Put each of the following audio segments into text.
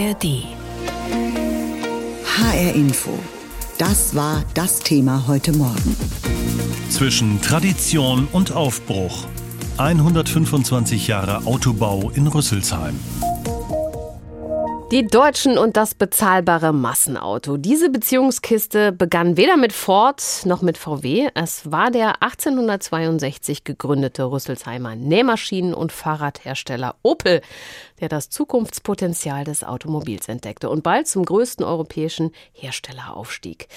ARD. HR Info. Das war das Thema heute Morgen. Zwischen Tradition und Aufbruch. 125 Jahre Autobau in Rüsselsheim. Die Deutschen und das bezahlbare Massenauto. Diese Beziehungskiste begann weder mit Ford noch mit VW. Es war der 1862 gegründete Rüsselsheimer Nähmaschinen- und Fahrradhersteller Opel, der das Zukunftspotenzial des Automobils entdeckte und bald zum größten europäischen Hersteller aufstieg.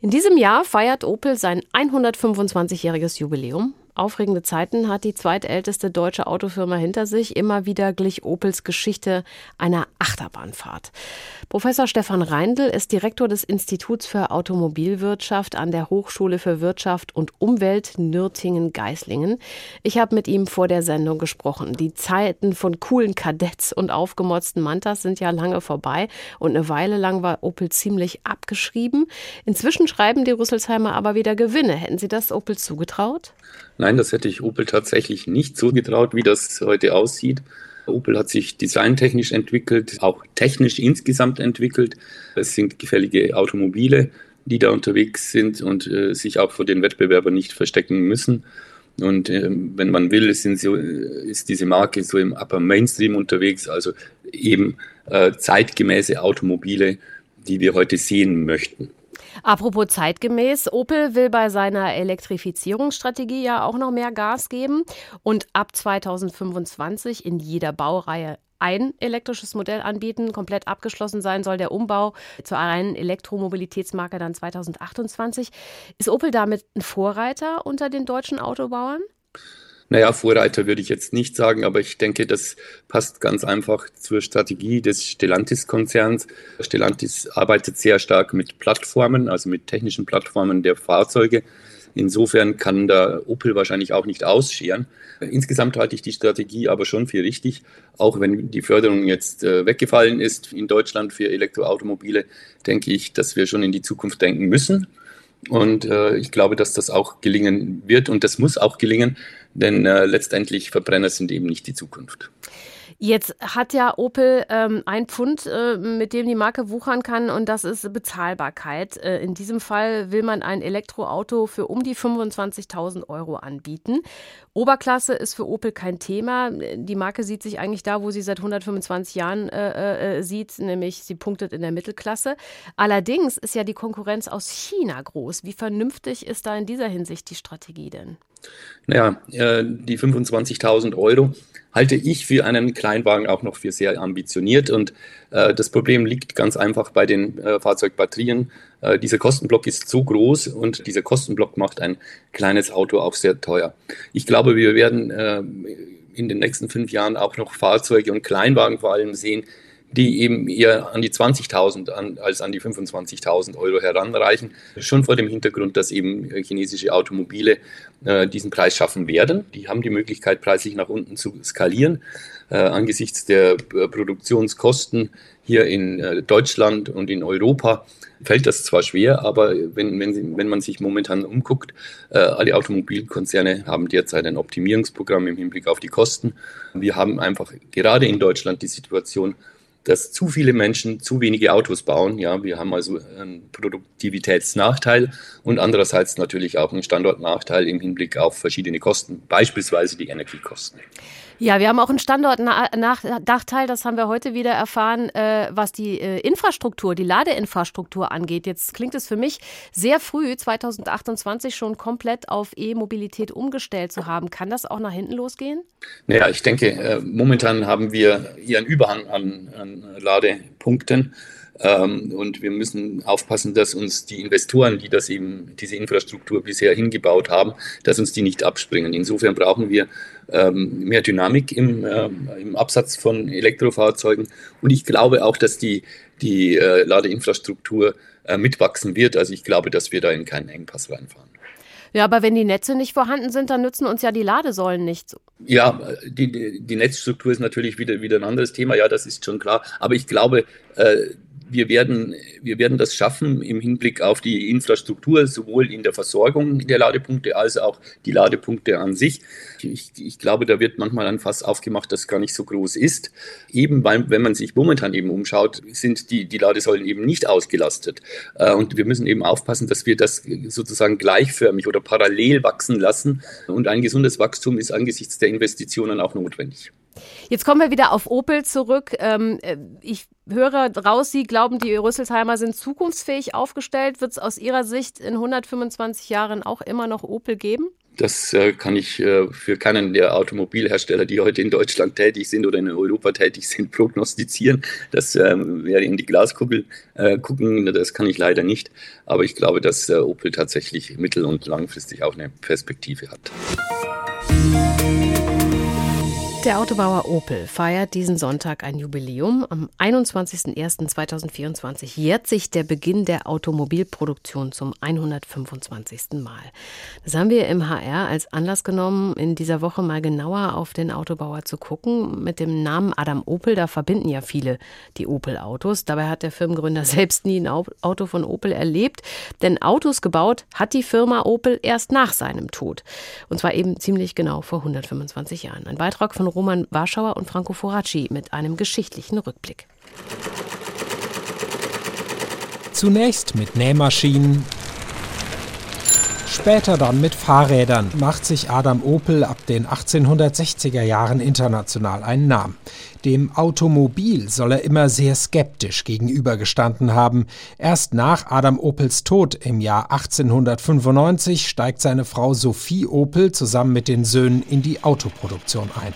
In diesem Jahr feiert Opel sein 125-jähriges Jubiläum. Aufregende Zeiten hat die zweitälteste deutsche Autofirma hinter sich. Immer wieder glich Opels Geschichte einer Achterbahnfahrt. Professor Stefan Reindl ist Direktor des Instituts für Automobilwirtschaft an der Hochschule für Wirtschaft und Umwelt Nürtingen-Geislingen. Ich habe mit ihm vor der Sendung gesprochen. Die Zeiten von coolen Kadetts und aufgemotzten Mantas sind ja lange vorbei und eine Weile lang war Opel ziemlich abgeschrieben. Inzwischen schreiben die Rüsselsheimer aber wieder Gewinne. Hätten Sie das Opel zugetraut? Nein, das hätte ich Opel tatsächlich nicht so getraut, wie das heute aussieht. Opel hat sich designtechnisch entwickelt, auch technisch insgesamt entwickelt. Es sind gefällige Automobile, die da unterwegs sind und äh, sich auch vor den Wettbewerbern nicht verstecken müssen. Und äh, wenn man will, so, ist diese Marke so im Upper Mainstream unterwegs, also eben äh, zeitgemäße Automobile, die wir heute sehen möchten. Apropos zeitgemäß, Opel will bei seiner Elektrifizierungsstrategie ja auch noch mehr Gas geben und ab 2025 in jeder Baureihe ein elektrisches Modell anbieten. Komplett abgeschlossen sein soll der Umbau zur reinen Elektromobilitätsmarke dann 2028. Ist Opel damit ein Vorreiter unter den deutschen Autobauern? Naja, Vorreiter würde ich jetzt nicht sagen, aber ich denke, das passt ganz einfach zur Strategie des Stellantis-Konzerns. Stellantis arbeitet sehr stark mit Plattformen, also mit technischen Plattformen der Fahrzeuge. Insofern kann da Opel wahrscheinlich auch nicht ausscheren. Insgesamt halte ich die Strategie aber schon für richtig, auch wenn die Förderung jetzt äh, weggefallen ist in Deutschland für Elektroautomobile, denke ich, dass wir schon in die Zukunft denken müssen. Und äh, ich glaube, dass das auch gelingen wird und das muss auch gelingen, denn äh, letztendlich Verbrenner sind eben nicht die Zukunft. Jetzt hat ja Opel ähm, ein Pfund, äh, mit dem die Marke wuchern kann, und das ist Bezahlbarkeit. Äh, in diesem Fall will man ein Elektroauto für um die 25.000 Euro anbieten. Oberklasse ist für Opel kein Thema. Die Marke sieht sich eigentlich da, wo sie seit 125 Jahren äh, äh, sieht, nämlich sie punktet in der Mittelklasse. Allerdings ist ja die Konkurrenz aus China groß. Wie vernünftig ist da in dieser Hinsicht die Strategie denn? Naja, äh, die 25.000 Euro halte ich für einen Kleinwagen auch noch für sehr ambitioniert. Und äh, das Problem liegt ganz einfach bei den äh, Fahrzeugbatterien. Dieser Kostenblock ist so groß und dieser Kostenblock macht ein kleines Auto auch sehr teuer. Ich glaube, wir werden in den nächsten fünf Jahren auch noch Fahrzeuge und Kleinwagen vor allem sehen, die eben eher an die 20.000 an, als an die 25.000 Euro heranreichen. Schon vor dem Hintergrund, dass eben chinesische Automobile äh, diesen Preis schaffen werden. Die haben die Möglichkeit, preislich nach unten zu skalieren. Äh, angesichts der äh, Produktionskosten hier in äh, Deutschland und in Europa fällt das zwar schwer, aber wenn, wenn, wenn man sich momentan umguckt, äh, alle Automobilkonzerne haben derzeit ein Optimierungsprogramm im Hinblick auf die Kosten. Wir haben einfach gerade in Deutschland die Situation, dass zu viele Menschen zu wenige Autos bauen. Ja, wir haben also einen Produktivitätsnachteil und andererseits natürlich auch einen Standortnachteil im Hinblick auf verschiedene Kosten, beispielsweise die Energiekosten. Ja, wir haben auch einen Standortnachteil, das haben wir heute wieder erfahren, äh, was die äh, Infrastruktur, die Ladeinfrastruktur angeht. Jetzt klingt es für mich sehr früh, 2028 schon komplett auf E-Mobilität umgestellt zu haben. Kann das auch nach hinten losgehen? Naja, ich denke, äh, momentan haben wir hier einen Überhang an, an Ladepunkten. Ähm, und wir müssen aufpassen, dass uns die Investoren, die das eben, diese Infrastruktur bisher hingebaut haben, dass uns die nicht abspringen. Insofern brauchen wir ähm, mehr Dynamik im, äh, im Absatz von Elektrofahrzeugen. Und ich glaube auch, dass die, die äh, Ladeinfrastruktur äh, mitwachsen wird. Also ich glaube, dass wir da in keinen Engpass reinfahren. Ja, aber wenn die Netze nicht vorhanden sind, dann nützen uns ja die Ladesäulen nichts. Ja, die, die Netzstruktur ist natürlich wieder, wieder ein anderes Thema, ja, das ist schon klar. Aber ich glaube, äh, wir werden, wir werden das schaffen im Hinblick auf die Infrastruktur, sowohl in der Versorgung der Ladepunkte als auch die Ladepunkte an sich. Ich, ich glaube, da wird manchmal ein Fass aufgemacht, das gar nicht so groß ist. Eben weil, wenn man sich momentan eben umschaut, sind die, die Ladesäulen eben nicht ausgelastet. Äh, und wir müssen eben aufpassen, dass wir das sozusagen gleichförmig oder parallel wachsen lassen. Und ein gesundes Wachstum ist angesichts der Investitionen auch notwendig. Jetzt kommen wir wieder auf Opel zurück. Ähm, äh, ich höre raus, Sie glauben, die Rüsselsheimer sind zukunftsfähig aufgestellt. Wird es aus Ihrer Sicht in 125 Jahren auch immer noch Opel geben? Das äh, kann ich äh, für keinen der Automobilhersteller, die heute in Deutschland tätig sind oder in Europa tätig sind, prognostizieren. Das ähm, wäre in die Glaskugel gucken, das kann ich leider nicht. Aber ich glaube, dass Opel tatsächlich mittel- und langfristig auch eine Perspektive hat. Der Autobauer Opel feiert diesen Sonntag ein Jubiläum. Am 21.01.2024 jährt sich der Beginn der Automobilproduktion zum 125. Mal. Das haben wir im HR als Anlass genommen, in dieser Woche mal genauer auf den Autobauer zu gucken. Mit dem Namen Adam Opel, da verbinden ja viele die Opel-Autos. Dabei hat der Firmengründer selbst nie ein Auto von Opel erlebt, denn Autos gebaut hat die Firma Opel erst nach seinem Tod. Und zwar eben ziemlich genau vor 125 Jahren. Ein Beitrag von Roman Warschauer und Franco Foracci mit einem geschichtlichen Rückblick. Zunächst mit Nähmaschinen, später dann mit Fahrrädern macht sich Adam Opel ab den 1860er Jahren international einen Namen. Dem Automobil soll er immer sehr skeptisch gegenübergestanden haben. Erst nach Adam Opels Tod im Jahr 1895 steigt seine Frau Sophie Opel zusammen mit den Söhnen in die Autoproduktion ein.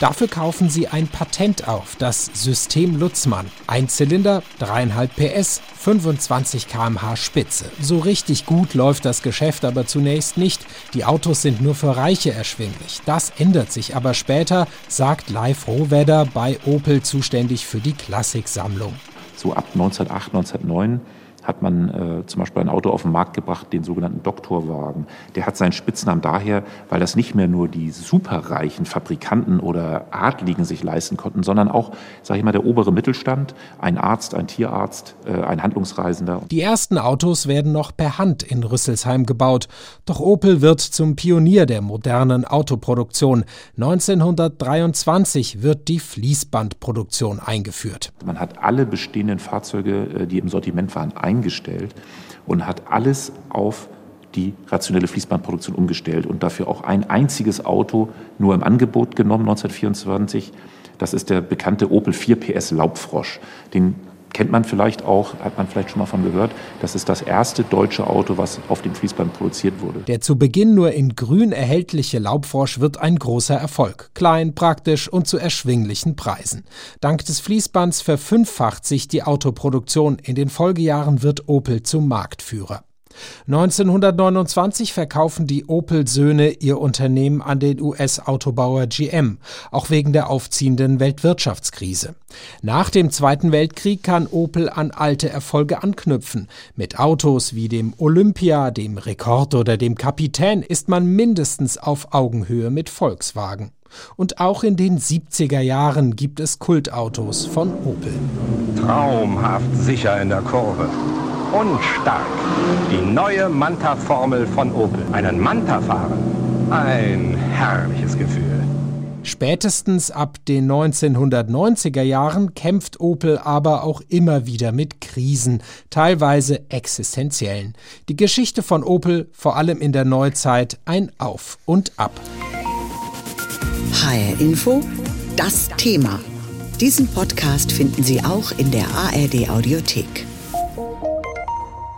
Dafür kaufen sie ein Patent auf, das System Lutzmann. Ein Zylinder, 3,5 PS, 25 km/h Spitze. So richtig gut läuft das Geschäft aber zunächst nicht. Die Autos sind nur für Reiche erschwinglich. Das ändert sich aber später, sagt Leif Rohwedder bei Opel zuständig für die Klassiksammlung. So ab 1908, 1909 hat man äh, zum Beispiel ein Auto auf den Markt gebracht, den sogenannten Doktorwagen. Der hat seinen Spitznamen daher, weil das nicht mehr nur die superreichen Fabrikanten oder Adligen sich leisten konnten, sondern auch, sage ich mal, der obere Mittelstand, ein Arzt, ein Tierarzt, äh, ein Handlungsreisender. Die ersten Autos werden noch per Hand in Rüsselsheim gebaut. Doch Opel wird zum Pionier der modernen Autoproduktion. 1923 wird die Fließbandproduktion eingeführt. Man hat alle bestehenden Fahrzeuge, äh, die im Sortiment waren, eingeführt eingestellt und hat alles auf die rationelle Fließbandproduktion umgestellt und dafür auch ein einziges Auto nur im Angebot genommen 1924. Das ist der bekannte Opel 4 PS Laubfrosch. Den kennt man vielleicht auch, hat man vielleicht schon mal von gehört. Das ist das erste deutsche Auto, was auf dem Fließband produziert wurde. Der zu Beginn nur in grün erhältliche Laubfrosch wird ein großer Erfolg. Klein, praktisch und zu erschwinglichen Preisen. Dank des Fließbands verfünffacht sich die Autoproduktion. In den Folgejahren wird Opel zum Marktführer. 1929 verkaufen die Opel-Söhne ihr Unternehmen an den US-Autobauer GM, auch wegen der aufziehenden Weltwirtschaftskrise. Nach dem Zweiten Weltkrieg kann Opel an alte Erfolge anknüpfen. Mit Autos wie dem Olympia, dem Rekord oder dem Kapitän ist man mindestens auf Augenhöhe mit Volkswagen. Und auch in den 70er Jahren gibt es Kultautos von Opel. Traumhaft sicher in der Kurve und stark. Die neue Manta-Formel von Opel. Einen Manta fahren. Ein herrliches Gefühl. Spätestens ab den 1990er Jahren kämpft Opel aber auch immer wieder mit Krisen, teilweise existenziellen. Die Geschichte von Opel, vor allem in der Neuzeit, ein Auf und Ab. HR Info, das Thema. Diesen Podcast finden Sie auch in der ARD Audiothek.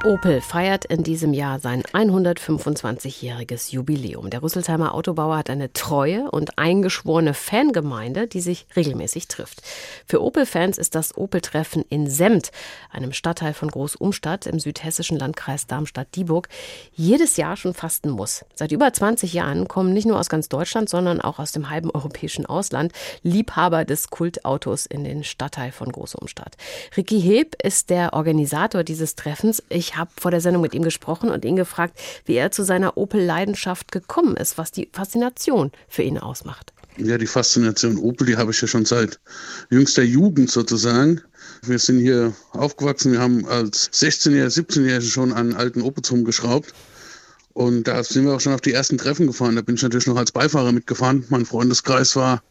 Opel feiert in diesem Jahr sein 125-jähriges Jubiläum. Der Rüsselsheimer Autobauer hat eine treue und eingeschworene Fangemeinde, die sich regelmäßig trifft. Für Opel-Fans ist das Opel-Treffen in Semt, einem Stadtteil von Groß-Umstadt im südhessischen Landkreis Darmstadt-Dieburg, jedes Jahr schon fast ein Muss. Seit über 20 Jahren kommen nicht nur aus ganz Deutschland, sondern auch aus dem halben europäischen Ausland Liebhaber des Kultautos in den Stadtteil von Groß-Umstadt. Ricky Heb ist der Organisator dieses Treffens. Ich ich habe vor der Sendung mit ihm gesprochen und ihn gefragt, wie er zu seiner Opel-Leidenschaft gekommen ist, was die Faszination für ihn ausmacht. Ja, die Faszination Opel, die habe ich ja schon seit jüngster Jugend sozusagen. Wir sind hier aufgewachsen, wir haben als 16-Jährige, 17-Jährige schon an alten Opels rumgeschraubt. Und da sind wir auch schon auf die ersten Treffen gefahren. Da bin ich natürlich noch als Beifahrer mitgefahren. Mein Freundeskreis war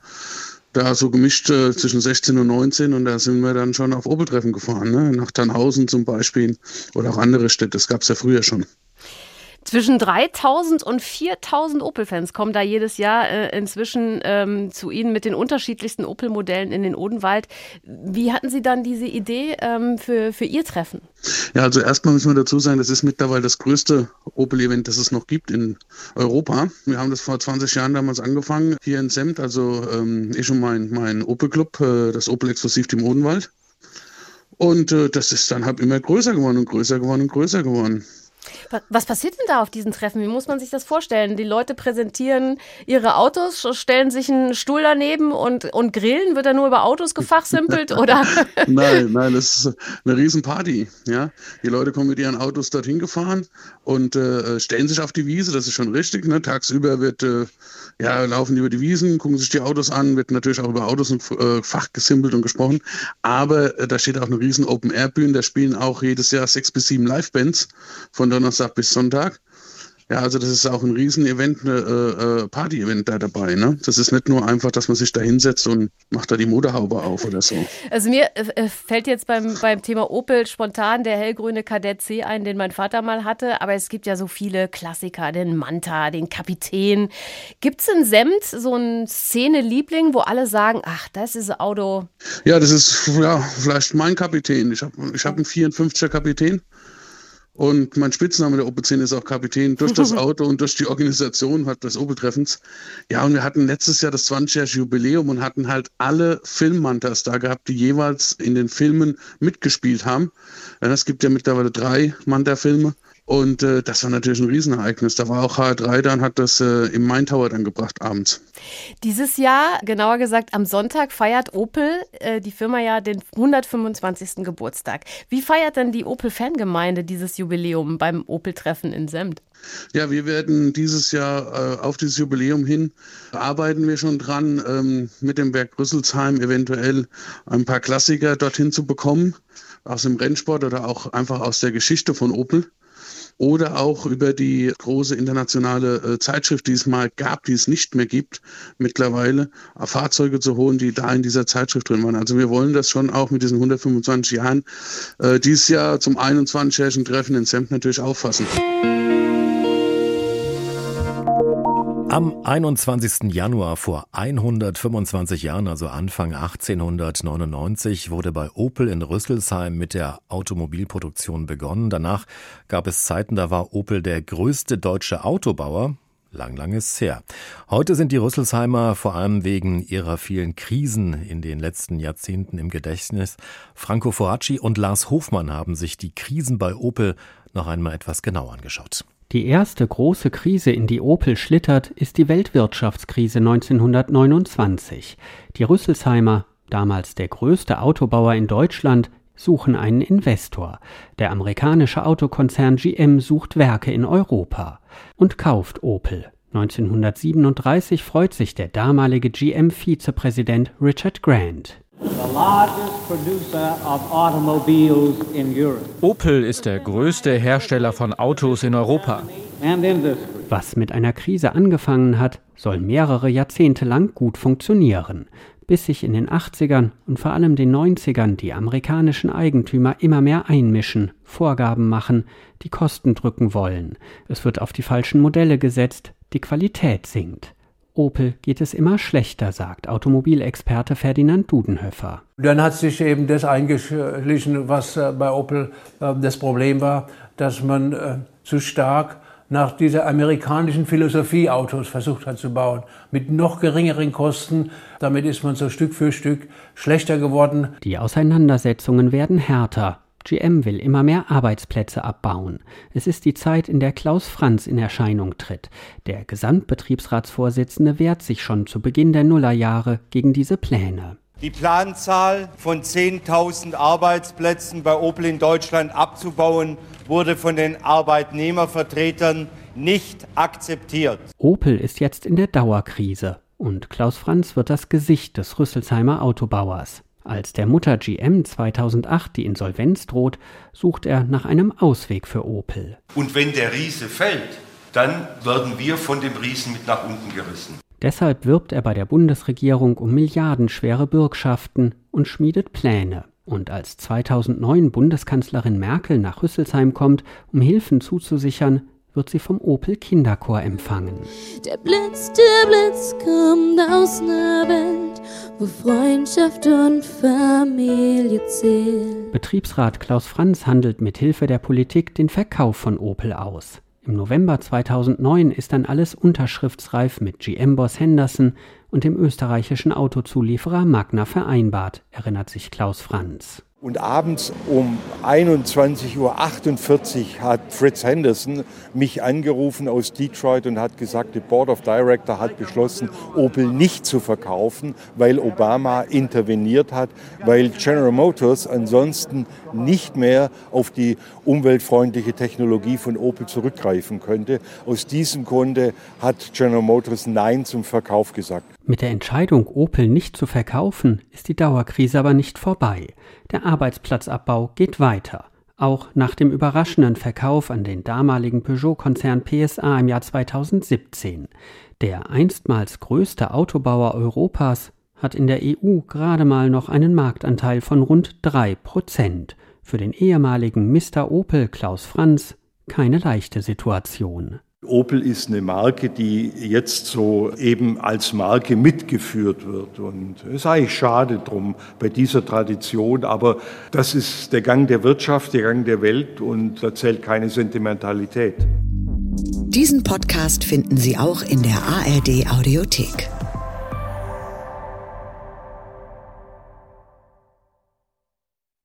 da so gemischt äh, zwischen 16 und 19 und da sind wir dann schon auf Opel-Treffen gefahren, ne? nach Tannhausen zum Beispiel oder auch andere Städte. Das gab es ja früher schon. Zwischen 3000 und 4000 Opel-Fans kommen da jedes Jahr äh, inzwischen ähm, zu Ihnen mit den unterschiedlichsten Opel-Modellen in den Odenwald. Wie hatten Sie dann diese Idee ähm, für, für Ihr Treffen? Ja, also erstmal müssen wir dazu sagen, das ist mittlerweile das größte Opel-Event, das es noch gibt in Europa. Wir haben das vor 20 Jahren damals angefangen, hier in Semt, also ähm, ich und mein, mein Opel-Club, äh, das Opel Exklusiv im Odenwald. Und äh, das ist dann halt immer größer geworden und größer geworden und größer geworden. Was passiert denn da auf diesen Treffen? Wie muss man sich das vorstellen? Die Leute präsentieren ihre Autos, stellen sich einen Stuhl daneben und, und grillen? Wird da nur über Autos gefachsimpelt oder? nein, nein, das ist eine Riesenparty. Ja? Die Leute kommen mit ihren Autos dorthin gefahren und äh, stellen sich auf die Wiese, das ist schon richtig. Ne? Tagsüber wird, äh, ja, laufen die über die Wiesen, gucken sich die Autos an, wird natürlich auch über Autos und äh, Fach gesimpelt und gesprochen. Aber äh, da steht auch eine riesen Open-Air-Bühne, da spielen auch jedes Jahr sechs bis sieben Live-Bands von Donnerstag bis Sonntag. Ja, also das ist auch ein Riesen-Event, äh, äh, Party-Event da dabei. Ne? Das ist nicht nur einfach, dass man sich da hinsetzt und macht da die Motorhaube auf oder so. Also mir äh, fällt jetzt beim, beim Thema Opel spontan der hellgrüne Kadett C ein, den mein Vater mal hatte. Aber es gibt ja so viele Klassiker, den Manta, den Kapitän. Gibt es in Semt so einen Szene-Liebling, wo alle sagen, ach, das ist ein Auto? Ja, das ist ja vielleicht mein Kapitän. Ich habe ich hab einen 54er Kapitän. Und mein Spitzname der Opel 10 ist auch Kapitän durch das Auto und durch die Organisation hat des Opel-Treffens. Ja, und wir hatten letztes Jahr das 20-jährige Jubiläum und hatten halt alle Filmmantas da gehabt, die jeweils in den Filmen mitgespielt haben. Es gibt ja mittlerweile drei Manta-Filme. Und äh, das war natürlich ein Riesenereignis. Da war auch HR3 da und hat das äh, im Main Tower dann gebracht abends. Dieses Jahr, genauer gesagt am Sonntag, feiert Opel, äh, die Firma ja den 125. Geburtstag. Wie feiert denn die Opel-Fangemeinde dieses Jubiläum beim Opel-Treffen in Semt? Ja, wir werden dieses Jahr äh, auf dieses Jubiläum hin, arbeiten wir schon dran, ähm, mit dem Werk Rüsselsheim eventuell ein paar Klassiker dorthin zu bekommen, aus dem Rennsport oder auch einfach aus der Geschichte von Opel oder auch über die große internationale äh, Zeitschrift, die es mal gab, die es nicht mehr gibt, mittlerweile äh, Fahrzeuge zu holen, die da in dieser Zeitschrift drin waren. Also wir wollen das schon auch mit diesen 125 Jahren äh, dieses Jahr zum 21-jährigen Treffen in Semp natürlich auffassen. Am 21. Januar vor 125 Jahren, also Anfang 1899, wurde bei Opel in Rüsselsheim mit der Automobilproduktion begonnen. Danach gab es Zeiten, da war Opel der größte deutsche Autobauer. Lang, lang ist's her. Heute sind die Rüsselsheimer vor allem wegen ihrer vielen Krisen in den letzten Jahrzehnten im Gedächtnis. Franco Foracci und Lars Hofmann haben sich die Krisen bei Opel noch einmal etwas genau angeschaut. Die erste große Krise, in die Opel schlittert, ist die Weltwirtschaftskrise 1929. Die Rüsselsheimer, damals der größte Autobauer in Deutschland, suchen einen Investor. Der amerikanische Autokonzern GM sucht Werke in Europa und kauft Opel. 1937 freut sich der damalige GM-Vizepräsident Richard Grant. Opel ist der größte Hersteller von Autos in Europa. Was mit einer Krise angefangen hat, soll mehrere Jahrzehnte lang gut funktionieren, bis sich in den 80ern und vor allem den 90ern die amerikanischen Eigentümer immer mehr einmischen, Vorgaben machen, die Kosten drücken wollen. Es wird auf die falschen Modelle gesetzt, die Qualität sinkt. Opel geht es immer schlechter, sagt Automobilexperte Ferdinand Dudenhöfer. Dann hat sich eben das eingeschlichen, was äh, bei Opel äh, das Problem war, dass man äh, zu stark nach dieser amerikanischen Philosophie Autos versucht hat zu bauen, mit noch geringeren Kosten. Damit ist man so Stück für Stück schlechter geworden. Die Auseinandersetzungen werden härter. GM will immer mehr Arbeitsplätze abbauen. Es ist die Zeit, in der Klaus Franz in Erscheinung tritt. Der Gesamtbetriebsratsvorsitzende wehrt sich schon zu Beginn der Nullerjahre gegen diese Pläne. Die Planzahl von 10.000 Arbeitsplätzen bei Opel in Deutschland abzubauen, wurde von den Arbeitnehmervertretern nicht akzeptiert. Opel ist jetzt in der Dauerkrise. und Klaus Franz wird das Gesicht des Rüsselsheimer Autobauers. Als der Mutter GM 2008 die Insolvenz droht, sucht er nach einem Ausweg für Opel. Und wenn der Riese fällt, dann werden wir von dem Riesen mit nach unten gerissen. Deshalb wirbt er bei der Bundesregierung um milliardenschwere Bürgschaften und schmiedet Pläne. Und als 2009 Bundeskanzlerin Merkel nach Rüsselsheim kommt, um Hilfen zuzusichern, wird sie vom Opel Kinderchor empfangen. Der Blitz, der Blitz kommt aus Welt, wo Freundschaft und Familie zählen. Betriebsrat Klaus Franz handelt mit Hilfe der Politik den Verkauf von Opel aus. Im November 2009 ist dann alles unterschriftsreif mit GM-Boss Henderson und dem österreichischen Autozulieferer Magna vereinbart, erinnert sich Klaus Franz. Und abends um 21.48 Uhr hat Fritz Henderson mich angerufen aus Detroit und hat gesagt, die Board of Director hat beschlossen, Opel nicht zu verkaufen, weil Obama interveniert hat, weil General Motors ansonsten nicht mehr auf die umweltfreundliche Technologie von Opel zurückgreifen könnte. Aus diesem Grunde hat General Motors Nein zum Verkauf gesagt. Mit der Entscheidung, Opel nicht zu verkaufen, ist die Dauerkrise aber nicht vorbei. Der Arbeitsplatzabbau geht weiter. Auch nach dem überraschenden Verkauf an den damaligen Peugeot-Konzern PSA im Jahr 2017. Der einstmals größte Autobauer Europas hat in der EU gerade mal noch einen Marktanteil von rund drei Prozent. Für den ehemaligen Mr. Opel Klaus Franz keine leichte Situation. Opel ist eine Marke, die jetzt so eben als Marke mitgeführt wird. Und es ist eigentlich schade drum bei dieser Tradition, aber das ist der Gang der Wirtschaft, der Gang der Welt und da zählt keine Sentimentalität. Diesen Podcast finden Sie auch in der ARD Audiothek.